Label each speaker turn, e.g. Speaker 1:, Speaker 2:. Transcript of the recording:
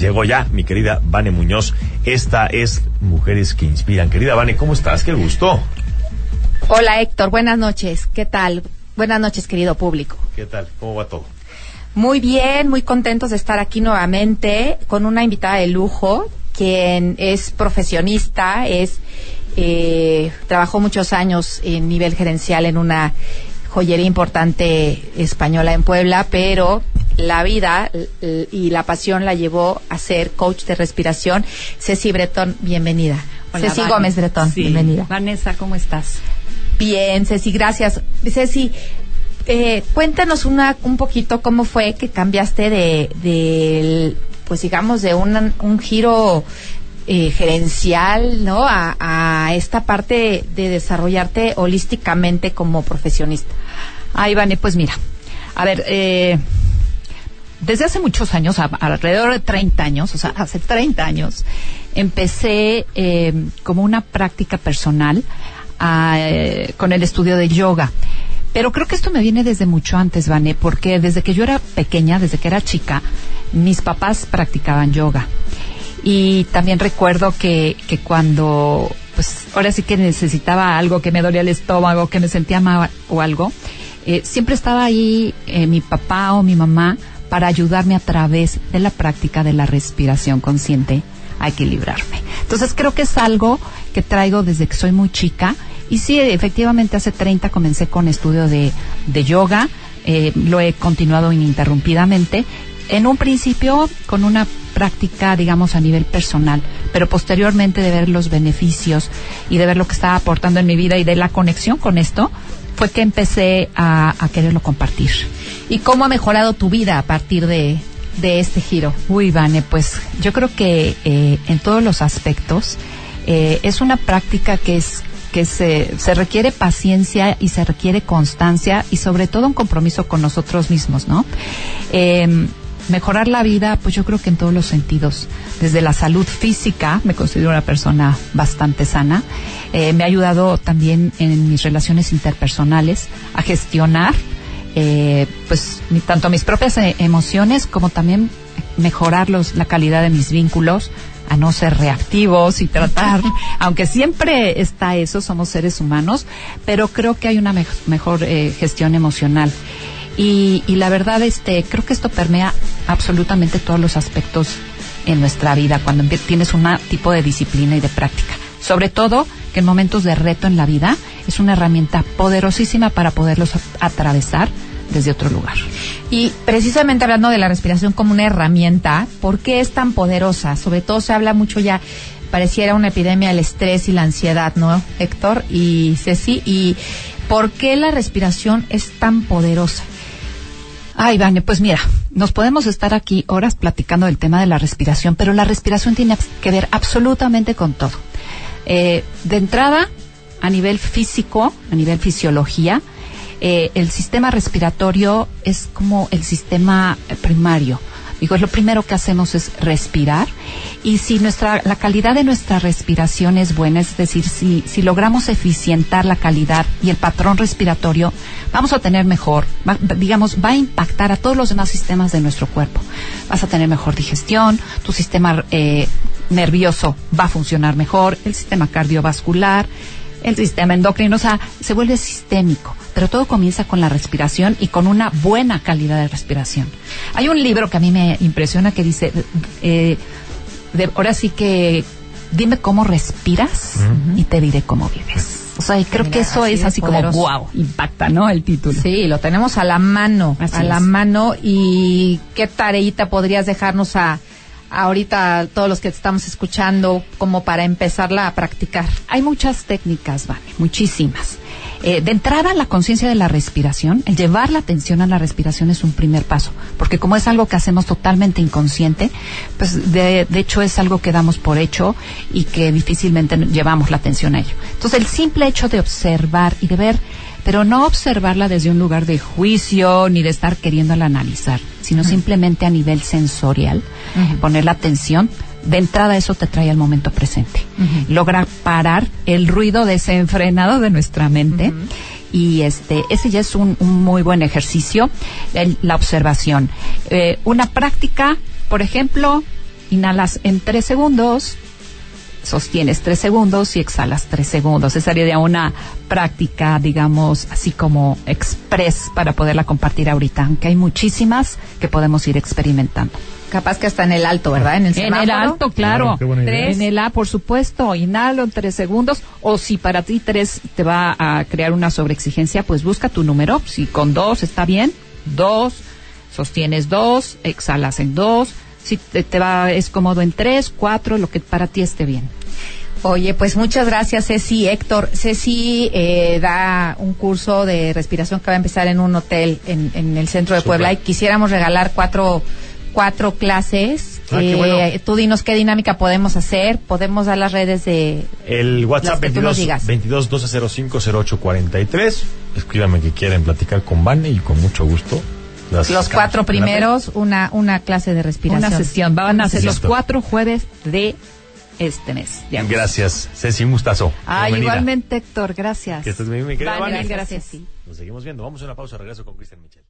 Speaker 1: Llegó ya mi querida Vane Muñoz. Esta es Mujeres que Inspiran. Querida Vane, ¿cómo estás? Qué gusto.
Speaker 2: Hola Héctor, buenas noches. ¿Qué tal? Buenas noches, querido público.
Speaker 1: ¿Qué tal? ¿Cómo va todo?
Speaker 2: Muy bien, muy contentos de estar aquí nuevamente con una invitada de lujo, quien es profesionista, es eh, trabajó muchos años en nivel gerencial en una joyería importante española en Puebla, pero la vida y la pasión la llevó a ser coach de respiración. Ceci Bretón, bienvenida. Ceci Gómez Bretón, bienvenida.
Speaker 3: Vanessa, ¿cómo estás?
Speaker 2: Bien, Ceci, gracias. Ceci, eh, cuéntanos una, un poquito cómo fue que cambiaste de, pues digamos, de un, un giro eh, gerencial, ¿no? A, esta parte de desarrollarte holísticamente como profesionista.
Speaker 3: Ay, Vane, pues mira, a ver, eh, desde hace muchos años, alrededor de 30 años, o sea, hace 30 años, empecé eh, como una práctica personal eh, con el estudio de yoga. Pero creo que esto me viene desde mucho antes, Vane, porque desde que yo era pequeña, desde que era chica, mis papás practicaban yoga. Y también recuerdo que, que cuando, pues ahora sí que necesitaba algo, que me dolía el estómago, que me sentía mal o algo, eh, siempre estaba ahí mi papá o mi mamá para ayudarme a través de la práctica de la respiración consciente a equilibrarme. Entonces creo que es algo que traigo desde que soy muy chica. Y sí, efectivamente hace 30 comencé con estudio de, de yoga, eh, lo he continuado ininterrumpidamente. En un principio con una práctica, digamos, a nivel personal, pero posteriormente de ver los beneficios y de ver lo que estaba aportando en mi vida y de la conexión con esto, fue que empecé a, quererlo compartir.
Speaker 2: ¿Y cómo ha mejorado tu vida a partir de, este giro?
Speaker 3: Uy, Vane, pues yo creo que eh, en todos los aspectos eh, es una práctica que es que se, se requiere paciencia y se requiere constancia y sobre todo un compromiso con nosotros mismos, ¿no? Eh, mejorar la vida, pues yo creo que en todos los sentidos. Desde la salud física, me considero una persona bastante sana. Eh, me ha ayudado también en mis relaciones interpersonales a gestionar, eh, pues, tanto mis propias eh, emociones como también mejorar la calidad de mis vínculos, a no ser reactivos y tratar, aunque siempre está eso, somos seres humanos, pero creo que hay una mejor gestión emocional. Y, la verdad, este, creo que esto permea absolutamente todos los aspectos en nuestra vida cuando tienes un tipo de disciplina y de práctica. Sobre todo que en momentos de reto en la vida es una herramienta poderosísima para poderlos atravesar desde otro lugar.
Speaker 2: Y precisamente hablando de la respiración como una herramienta, ¿por qué es tan poderosa? Sobre todo se habla mucho ya, pareciera una epidemia el estrés y la ansiedad, ¿no, Héctor y Ceci? ¿Y por qué la respiración es tan poderosa?
Speaker 3: Ay, Vane, pues mira, nos podemos estar aquí horas platicando del tema de la respiración, pero la respiración tiene que ver absolutamente con todo. Eh, de entrada, a nivel físico, a nivel fisiología, eh, el sistema respiratorio es como el sistema primario. Digo, lo primero que hacemos es respirar y si nuestra, la calidad de nuestra respiración es buena, es decir, si, si logramos eficientar la calidad y el patrón respiratorio, vamos a tener mejor, digamos, va a impactar a todos los demás sistemas de nuestro cuerpo. Vas a tener mejor digestión, tu sistema eh, nervioso va a funcionar mejor, el sistema cardiovascular, el sistema endocrino, o sea, se vuelve sistémico. Pero todo comienza con la respiración y con una buena calidad de respiración. Hay un libro que a mí me impresiona que dice, eh, ahora sí que dime cómo respiras y te diré cómo vives. O sea, y creo que eso es así como wow, impacta, ¿no? El título.
Speaker 2: Sí, lo tenemos a la mano, a la mano. ¿Y qué tareita podrías dejarnos a ahorita todos los que estamos escuchando como para empezarla a practicar?
Speaker 3: Hay muchas técnicas, vale, muchísimas. Eh, de entrada, la conciencia de la respiración, el llevar la atención a la respiración es un primer paso, porque como es algo que hacemos totalmente inconsciente, pues de, de hecho es algo que damos por hecho y que difícilmente llevamos la atención a ello. Entonces, el simple hecho de observar y de ver pero no observarla desde un lugar de juicio ni de estar queriéndola analizar, sino simplemente a nivel sensorial, poner la atención. De entrada eso te trae al momento presente. Logra parar el ruido desenfrenado de nuestra mente y este ese ya es un, muy buen ejercicio la observación. Eh, una práctica por ejemplo inhalas en tres segundos, sostienes tres segundos y exhalas tres segundos. Esa sería una práctica, digamos, así como express para poderla compartir ahorita, aunque hay muchísimas que podemos ir experimentando.
Speaker 2: Capaz que está en el alto, ¿verdad? En el
Speaker 3: En el alto, claro.
Speaker 1: Idea.
Speaker 3: En el A, por supuesto, inhalo en tres segundos. O si para ti tres te va a crear una sobreexigencia, pues busca tu número. Si con dos está bien, dos, sostienes dos, exhalas en dos. Si te, te va, es cómodo en tres, cuatro, lo que para ti esté bien.
Speaker 2: Oye, pues muchas gracias, Ceci. Héctor, Ceci eh, da un curso de respiración que va a empezar en un hotel en, en el centro de. Puebla y quisiéramos regalar cuatro, cuatro clases.
Speaker 1: Ah, qué
Speaker 2: Eh,
Speaker 1: bueno.
Speaker 2: Tú dinos qué dinámica podemos hacer. Podemos dar las redes de...
Speaker 1: El WhatsApp
Speaker 2: Las que tú nos
Speaker 1: 22
Speaker 2: digas.
Speaker 1: 22 1205 0843. Escríbanme que quieren platicar con Vane y con mucho gusto.
Speaker 2: Los
Speaker 1: sacamos
Speaker 2: cuatro primeros, una, una clase de respiración.
Speaker 3: Una sesión. Van a ser los cuatro jueves de este mes.
Speaker 1: Gracias, Ceci, un gustazo.
Speaker 3: Ah,
Speaker 1: Bienvenida.
Speaker 3: igualmente, Héctor, gracias.
Speaker 1: Que estés bien, mi querida
Speaker 3: Vale, gracias.
Speaker 2: Ceci.
Speaker 1: Nos seguimos viendo. Vamos a una pausa. Regreso con Cristian Michel.